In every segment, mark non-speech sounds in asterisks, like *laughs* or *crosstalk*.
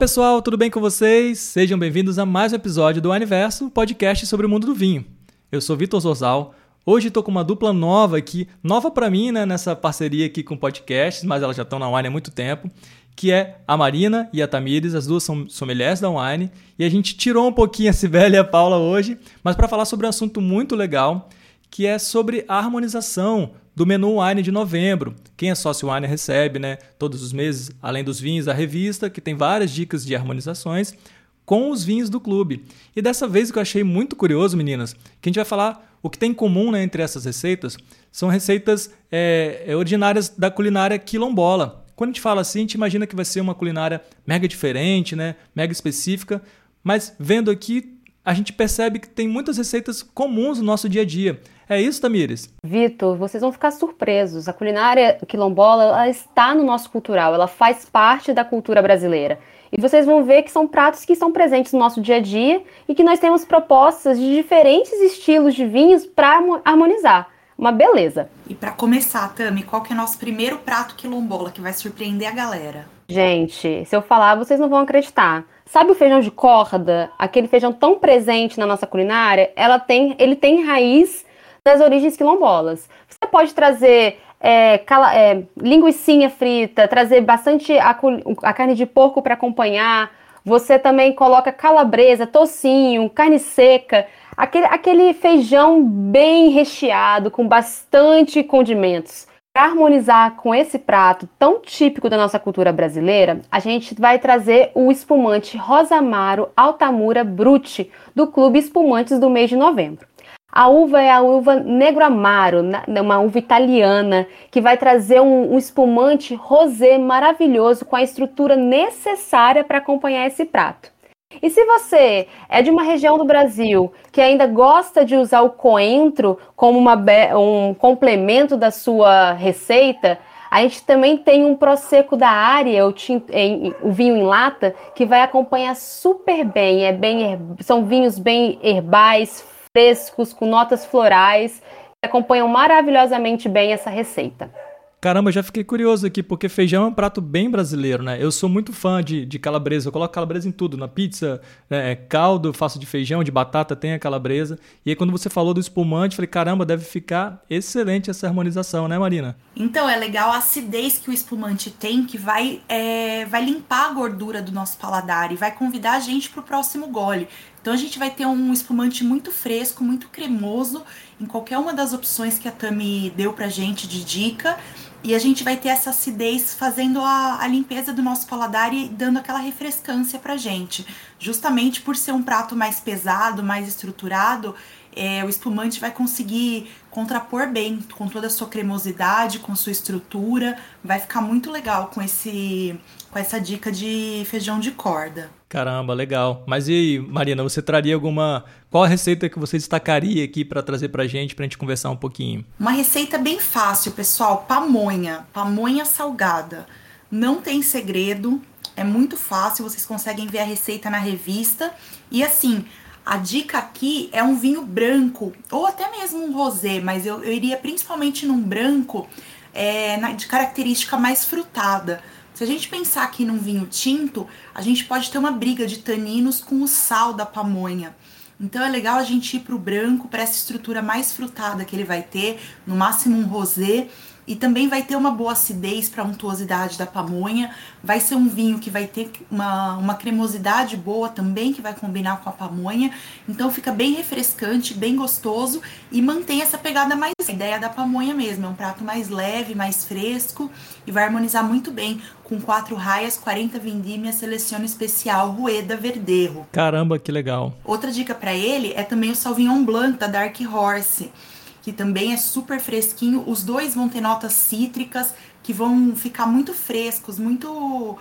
pessoal, tudo bem com vocês? Sejam bem-vindos a mais um episódio do Aniverso, podcast sobre o mundo do vinho. Eu sou Vitor Zorzal. Hoje estou com uma dupla nova aqui, nova para mim, né, nessa parceria aqui com podcasts, mas elas já estão na Wine há muito tempo, que é a Marina e a Tamires, as duas são sommeliers da Wine, e a gente tirou um pouquinho a *laughs* Sibeli e a Paula hoje, mas para falar sobre um assunto muito legal, que é sobre a harmonização do menu Wine de novembro. Quem é sócio Wine recebe, né, todos os meses, além dos vinhos, a revista, que tem várias dicas de harmonizações com os vinhos do clube. E dessa vez o que eu achei muito curioso, meninas, que a gente vai falar o que tem em comum né, entre essas receitas são receitas é, ordinárias da culinária quilombola. Quando a gente fala assim, a gente imagina que vai ser uma culinária mega diferente, né, mega específica, mas vendo aqui, a gente percebe que tem muitas receitas comuns no nosso dia a dia. É isso, Tamires? Vitor, vocês vão ficar surpresos. A culinária quilombola ela está no nosso cultural, ela faz parte da cultura brasileira. E vocês vão ver que são pratos que estão presentes no nosso dia a dia e que nós temos propostas de diferentes estilos de vinhos para harmonizar. Uma beleza. E para começar, Tami, qual que é nosso primeiro prato quilombola que vai surpreender a galera? Gente, se eu falar, vocês não vão acreditar. Sabe o feijão de corda? Aquele feijão tão presente na nossa culinária? Ela tem, ele tem raiz das origens quilombolas. Você pode trazer é, cala, é, linguiçinha frita, trazer bastante a, a carne de porco para acompanhar. Você também coloca calabresa, tocinho, carne seca, aquele, aquele feijão bem recheado, com bastante condimentos. Para harmonizar com esse prato tão típico da nossa cultura brasileira, a gente vai trazer o espumante Rosa Amaro Altamura Brute, do Clube Espumantes do mês de novembro. A uva é a uva Negro Amaro, uma uva italiana, que vai trazer um, um espumante rosé maravilhoso com a estrutura necessária para acompanhar esse prato. E se você é de uma região do Brasil que ainda gosta de usar o coentro como um complemento da sua receita, a gente também tem um prosecco da área, o, o, vinho em lata, que vai acompanhar super bem. É bem são vinhos bem herbais, frescos, com notas florais, que acompanham maravilhosamente bem essa receita. Caramba, já fiquei curioso aqui, porque feijão é um prato bem brasileiro, né? Eu sou muito fã de, de calabresa, eu coloco calabresa em tudo, na pizza, né? É caldo, faço de feijão, de batata, tem a calabresa. E aí quando você falou do espumante, falei, caramba, deve ficar excelente essa harmonização, né, Marina? Então, é legal a acidez que o espumante tem, que vai, é, vai limpar a gordura do nosso paladar e vai convidar a gente para o próximo gole. Então a gente vai ter um espumante muito fresco, muito cremoso, em qualquer uma das opções que a Tami deu pra gente de dica. E a gente vai ter essa acidez fazendo a, a limpeza do nosso paladar e dando aquela refrescância pra gente. Justamente por ser um prato mais pesado, mais estruturado, é, o espumante vai conseguir contrapor bem com toda a sua cremosidade, com sua estrutura. Vai ficar muito legal com esse com essa dica de feijão de corda. Caramba, legal. Mas e aí, Marina, você traria alguma. Qual a receita que você destacaria aqui para trazer pra gente, pra gente conversar um pouquinho? Uma receita bem fácil, pessoal: pamonha. Pamonha salgada. Não tem segredo, é muito fácil, vocês conseguem ver a receita na revista. E assim, a dica aqui é um vinho branco, ou até mesmo um rosé, mas eu, eu iria principalmente num branco é, de característica mais frutada se a gente pensar aqui num vinho tinto, a gente pode ter uma briga de taninos com o sal da pamonha. Então é legal a gente ir para o branco, para essa estrutura mais frutada que ele vai ter, no máximo um rosé, e também vai ter uma boa acidez para a untuosidade da pamonha. Vai ser um vinho que vai ter uma, uma cremosidade boa também, que vai combinar com a pamonha. Então fica bem refrescante, bem gostoso e mantém essa pegada mais. A ideia da pamonha mesmo, é um prato mais leve, mais fresco e vai harmonizar muito bem com quatro raias, 40 vindímias, seleciona especial Rueda Verdejo. Caramba, que legal. Outra dica para ele é também o Sauvignon Blanc da Dark Horse que também é super fresquinho. Os dois vão ter notas cítricas que vão ficar muito frescos, muito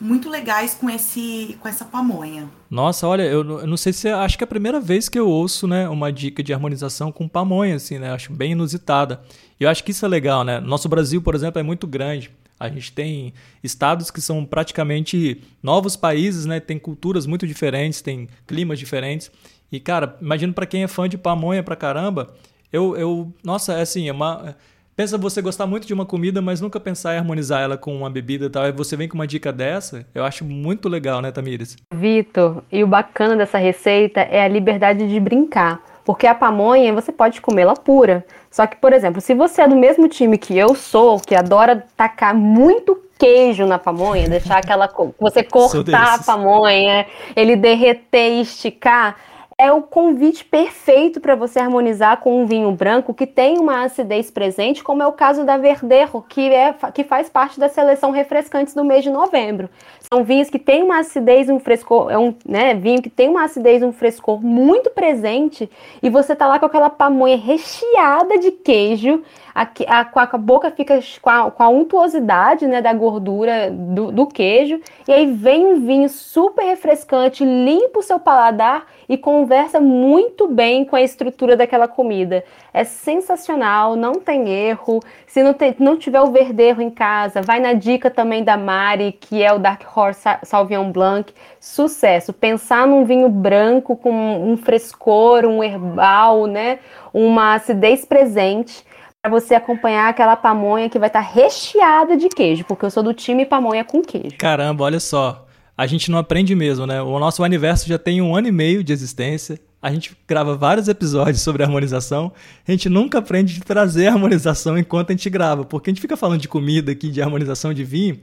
muito legais com esse com essa pamonha. Nossa, olha, eu, eu não sei se acho que é a primeira vez que eu ouço, né, uma dica de harmonização com pamonha assim, né? Acho bem inusitada. E eu acho que isso é legal, né? Nosso Brasil, por exemplo, é muito grande. A gente tem estados que são praticamente novos países, né? Tem culturas muito diferentes, tem climas diferentes. E cara, imagino para quem é fã de pamonha pra caramba, eu, eu nossa, é assim, é uma pensa você gostar muito de uma comida, mas nunca pensar em harmonizar ela com uma bebida e tal. Aí você vem com uma dica dessa, eu acho muito legal, né, Tamires? Vitor, e o bacana dessa receita é a liberdade de brincar. Porque a pamonha você pode comê-la pura. Só que, por exemplo, se você é do mesmo time que eu sou, que adora tacar muito queijo na pamonha, deixar aquela. Você cortar a pamonha, ele derreter e esticar é o convite perfeito para você harmonizar com um vinho branco que tem uma acidez presente, como é o caso da Verdejo, que, é, que faz parte da seleção refrescantes do mês de novembro. São vinhos que têm uma acidez, um frescor, é um né, vinho que tem uma acidez, um frescor muito presente, e você tá lá com aquela pamonha recheada de queijo, a, a, a boca fica com a, com a untuosidade né, da gordura do, do queijo, e aí vem um vinho super refrescante, limpa o seu paladar e conversa muito bem com a estrutura daquela comida. É sensacional, não tem erro. Se não, tem, não tiver o verdeiro em casa, vai na dica também da Mari, que é o Dark Horse Sauvignon Blanc. Sucesso. Pensar num vinho branco com um frescor, um herbal, né? Uma acidez presente para você acompanhar aquela pamonha que vai estar tá recheada de queijo, porque eu sou do time pamonha com queijo. Caramba, olha só a gente não aprende mesmo, né? O nosso universo já tem um ano e meio de existência. A gente grava vários episódios sobre harmonização. A gente nunca aprende a trazer harmonização enquanto a gente grava, porque a gente fica falando de comida aqui, de harmonização de vinho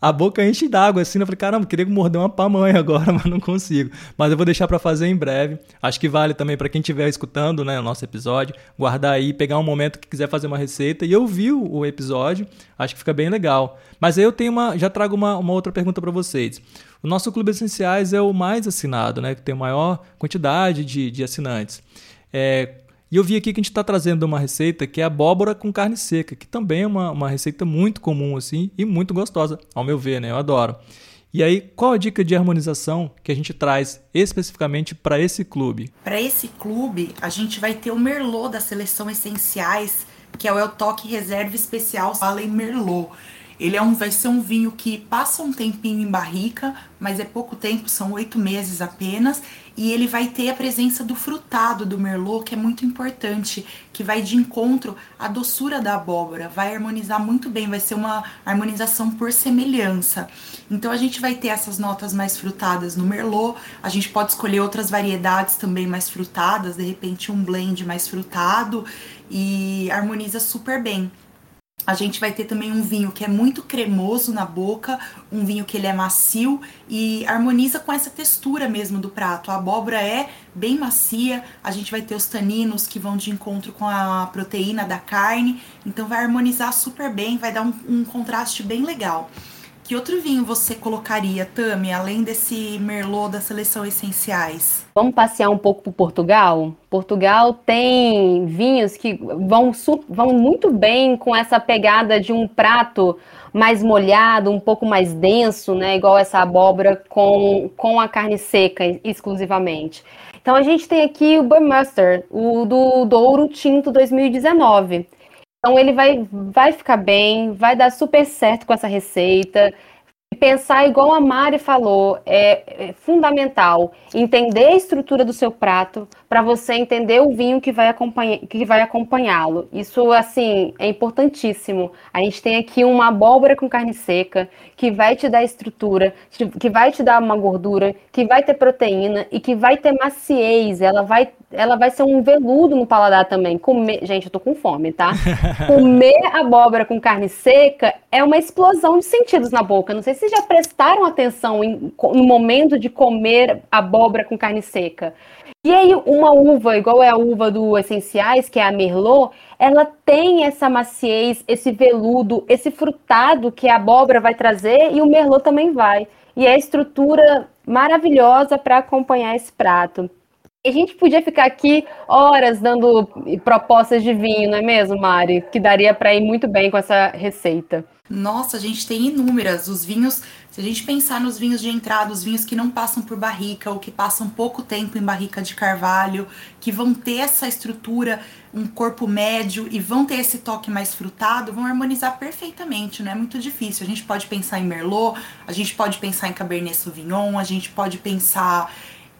a boca enche d'água assim. Eu falei, caramba, queria morder uma pamonha agora, *laughs* mas não consigo. Mas eu vou deixar para fazer em breve. Acho que vale também para quem estiver escutando né, o nosso episódio, guardar aí, pegar um momento que quiser fazer uma receita e ouvir o episódio. Acho que fica bem legal. Mas aí eu tenho uma, já trago uma, uma outra pergunta para vocês. O nosso Clube Essenciais é o mais assinado, né? Que tem a maior quantidade de, de assinantes. É, e eu vi aqui que a gente está trazendo uma receita que é abóbora com carne seca, que também é uma, uma receita muito comum assim e muito gostosa, ao meu ver, né? Eu adoro. E aí, qual a dica de harmonização que a gente traz especificamente para esse clube? Para esse clube, a gente vai ter o Merlot da seleção Essenciais, que é o El Toque Reserva Especial Allen Merlot. Ele é um, vai ser um vinho que passa um tempinho em barrica, mas é pouco tempo, são oito meses apenas. E ele vai ter a presença do frutado do Merlot, que é muito importante, que vai de encontro à doçura da abóbora, vai harmonizar muito bem, vai ser uma harmonização por semelhança. Então a gente vai ter essas notas mais frutadas no Merlot, a gente pode escolher outras variedades também mais frutadas, de repente um blend mais frutado e harmoniza super bem. A gente vai ter também um vinho que é muito cremoso na boca, um vinho que ele é macio e harmoniza com essa textura mesmo do prato. A abóbora é bem macia, a gente vai ter os taninos que vão de encontro com a proteína da carne, então vai harmonizar super bem, vai dar um, um contraste bem legal. Que outro vinho você colocaria, Tami, além desse Merlot da seleção Essenciais? Vamos passear um pouco por Portugal? Portugal tem vinhos que vão, vão muito bem com essa pegada de um prato mais molhado, um pouco mais denso, né? Igual essa abóbora com, com a carne seca exclusivamente. Então a gente tem aqui o Burmester, o do Douro Tinto 2019. Então ele vai, vai ficar bem, vai dar super certo com essa receita pensar igual a Mari falou, é, é fundamental entender a estrutura do seu prato para você entender o vinho que vai, acompanhar, que vai acompanhá-lo. Isso, assim, é importantíssimo. A gente tem aqui uma abóbora com carne seca que vai te dar estrutura, que vai te dar uma gordura, que vai ter proteína e que vai ter maciez. Ela vai, ela vai ser um veludo no paladar também. Comer, gente, eu tô com fome, tá? *laughs* Comer abóbora com carne seca é uma explosão de sentidos na boca. Não sei se vocês já prestaram atenção em, no momento de comer abóbora com carne seca. E aí, uma uva, igual é a uva do Essenciais, que é a Merlot, ela tem essa maciez, esse veludo, esse frutado que a abóbora vai trazer e o Merlot também vai. E é a estrutura maravilhosa para acompanhar esse prato. A gente podia ficar aqui horas dando propostas de vinho, não é mesmo, Mari? Que daria para ir muito bem com essa receita. Nossa, a gente tem inúmeras. Os vinhos, se a gente pensar nos vinhos de entrada, os vinhos que não passam por barrica ou que passam pouco tempo em barrica de carvalho, que vão ter essa estrutura, um corpo médio e vão ter esse toque mais frutado, vão harmonizar perfeitamente, não é muito difícil. A gente pode pensar em Merlot, a gente pode pensar em Cabernet Sauvignon, a gente pode pensar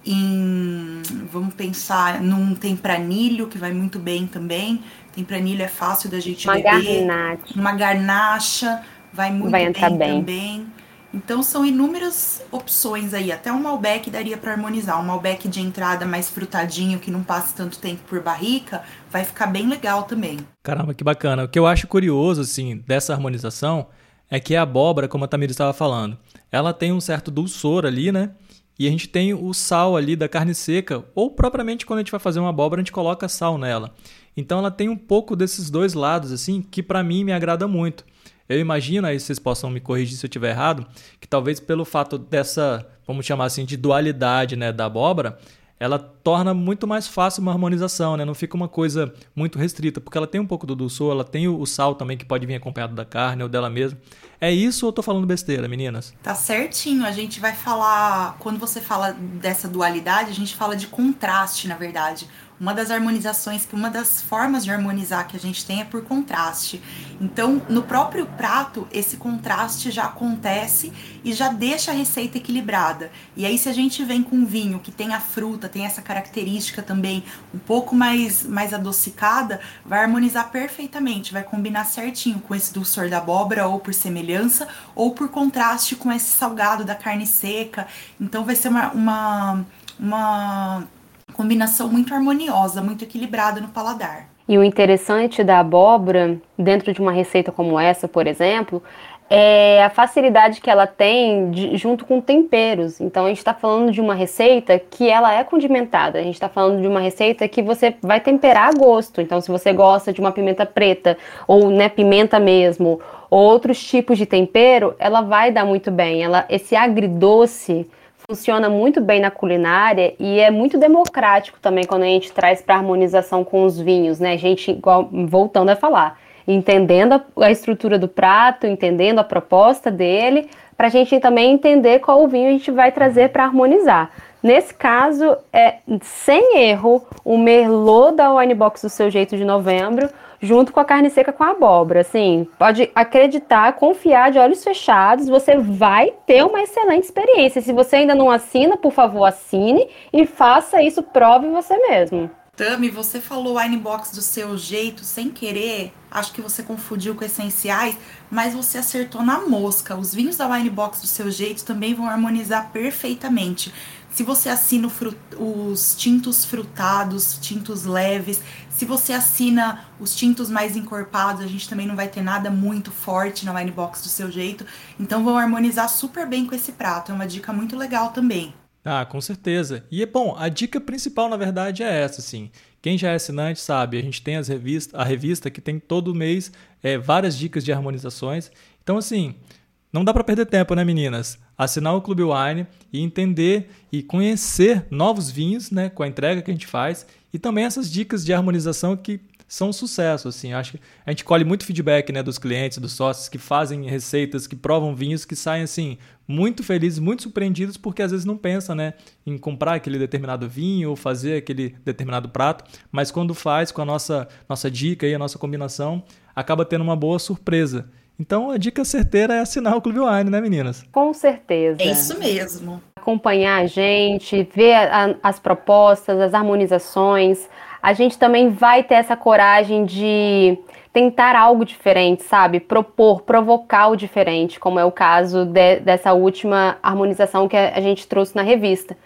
em. Vamos pensar num tempranilho, que vai muito bem também. Tempranilho é fácil da gente uma beber. Garnacha. Uma garnacha vai muito vai bem, bem também. Então são inúmeras opções aí. Até um Malbec daria para harmonizar. Um Malbec de entrada mais frutadinho, que não passe tanto tempo por barrica, vai ficar bem legal também. Caramba, que bacana. O que eu acho curioso, assim, dessa harmonização é que a abóbora, como a Tamira estava falando, ela tem um certo dulçor ali, né? E a gente tem o sal ali da carne seca, ou propriamente quando a gente vai fazer uma abóbora, a gente coloca sal nela. Então ela tem um pouco desses dois lados, assim, que para mim me agrada muito. Eu imagino, aí vocês possam me corrigir se eu estiver errado, que talvez pelo fato dessa, vamos chamar assim, de dualidade né, da abóbora, ela torna muito mais fácil uma harmonização, né? Não fica uma coisa muito restrita, porque ela tem um pouco do dulçor, ela tem o sal também que pode vir acompanhado da carne ou dela mesma. É isso ou eu tô falando besteira, meninas? Tá certinho. A gente vai falar, quando você fala dessa dualidade, a gente fala de contraste, na verdade. Uma das harmonizações, que uma das formas de harmonizar que a gente tem é por contraste. Então, no próprio prato, esse contraste já acontece e já deixa a receita equilibrada. E aí, se a gente vem com vinho que tem a fruta, tem essa característica também um pouco mais, mais adocicada, vai harmonizar perfeitamente, vai combinar certinho com esse dulçor da abóbora, ou por semelhança, ou por contraste com esse salgado da carne seca. Então, vai ser uma, uma, uma combinação muito harmoniosa, muito equilibrada no paladar. E o interessante da abóbora, dentro de uma receita como essa, por exemplo, é a facilidade que ela tem de, junto com temperos. Então a gente está falando de uma receita que ela é condimentada. A gente está falando de uma receita que você vai temperar a gosto. Então se você gosta de uma pimenta preta ou né, pimenta mesmo, ou outros tipos de tempero, ela vai dar muito bem. Ela, esse agridoce funciona muito bem na culinária e é muito democrático também quando a gente traz para harmonização com os vinhos, né? A gente, igual, voltando a falar, entendendo a, a estrutura do prato, entendendo a proposta dele, para a gente também entender qual vinho a gente vai trazer para harmonizar. Nesse caso, é sem erro, o Merlot da Winebox do seu jeito de novembro junto com a carne seca com a abóbora. Assim, pode acreditar, confiar de olhos fechados, você vai ter uma excelente experiência. Se você ainda não assina, por favor, assine e faça isso, prove você mesmo. Tami, você falou Winebox do seu jeito, sem querer. Acho que você confundiu com essenciais, mas você acertou na mosca. Os vinhos da Winebox do seu jeito também vão harmonizar perfeitamente. Se você assina os tintos frutados, tintos leves, se você assina os tintos mais encorpados, a gente também não vai ter nada muito forte na wine box do seu jeito. Então vão harmonizar super bem com esse prato. É uma dica muito legal também. Ah, com certeza. E é bom, a dica principal na verdade é essa, assim. Quem já é assinante sabe, a gente tem as revistas, a revista que tem todo mês é, várias dicas de harmonizações. Então, assim, não dá para perder tempo, né, meninas? Assinar o Clube Wine e entender e conhecer novos vinhos, né, com a entrega que a gente faz e também essas dicas de harmonização que são um sucesso, assim. Acho que a gente colhe muito feedback, né, dos clientes, dos sócios que fazem receitas, que provam vinhos, que saem assim muito felizes, muito surpreendidos, porque às vezes não pensam, né, em comprar aquele determinado vinho ou fazer aquele determinado prato, mas quando faz com a nossa nossa dica e a nossa combinação, acaba tendo uma boa surpresa. Então a dica certeira é assinar o Clube Wine, né, meninas? Com certeza. É isso mesmo. Acompanhar a gente, ver a, as propostas, as harmonizações. A gente também vai ter essa coragem de tentar algo diferente, sabe? Propor, provocar o diferente, como é o caso de, dessa última harmonização que a gente trouxe na revista.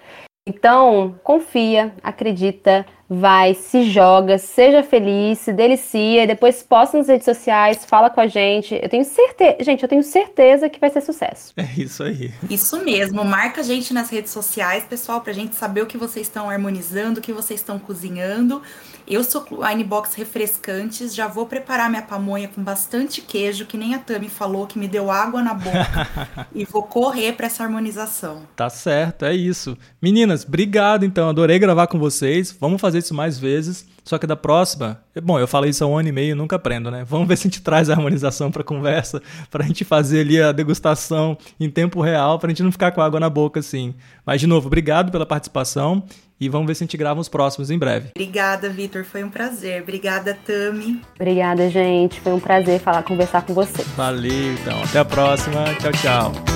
Então, confia, acredita, vai, se joga, seja feliz, se delicia, depois posta nas redes sociais, fala com a gente. Eu tenho certeza, gente, eu tenho certeza que vai ser sucesso. É isso aí. Isso mesmo, marca a gente nas redes sociais, pessoal, pra gente saber o que vocês estão harmonizando, o que vocês estão cozinhando. Eu sou Wine Box Refrescantes, já vou preparar minha pamonha com bastante queijo, que nem a Tami falou, que me deu água na boca. *laughs* e vou correr para essa harmonização. Tá certo, é isso. Meninas, obrigado então, adorei gravar com vocês. Vamos fazer isso mais vezes. Só que da próxima, bom, eu falei isso há um ano e meio, nunca aprendo, né? Vamos ver se a gente traz a harmonização para conversa, para a gente fazer ali a degustação em tempo real, para a gente não ficar com água na boca assim. Mas de novo, obrigado pela participação e vamos ver se a gente grava os próximos em breve. Obrigada, Vitor, foi um prazer. Obrigada, Tami. Obrigada, gente. Foi um prazer falar, conversar com você. Valeu, então. Até a próxima. Tchau, tchau.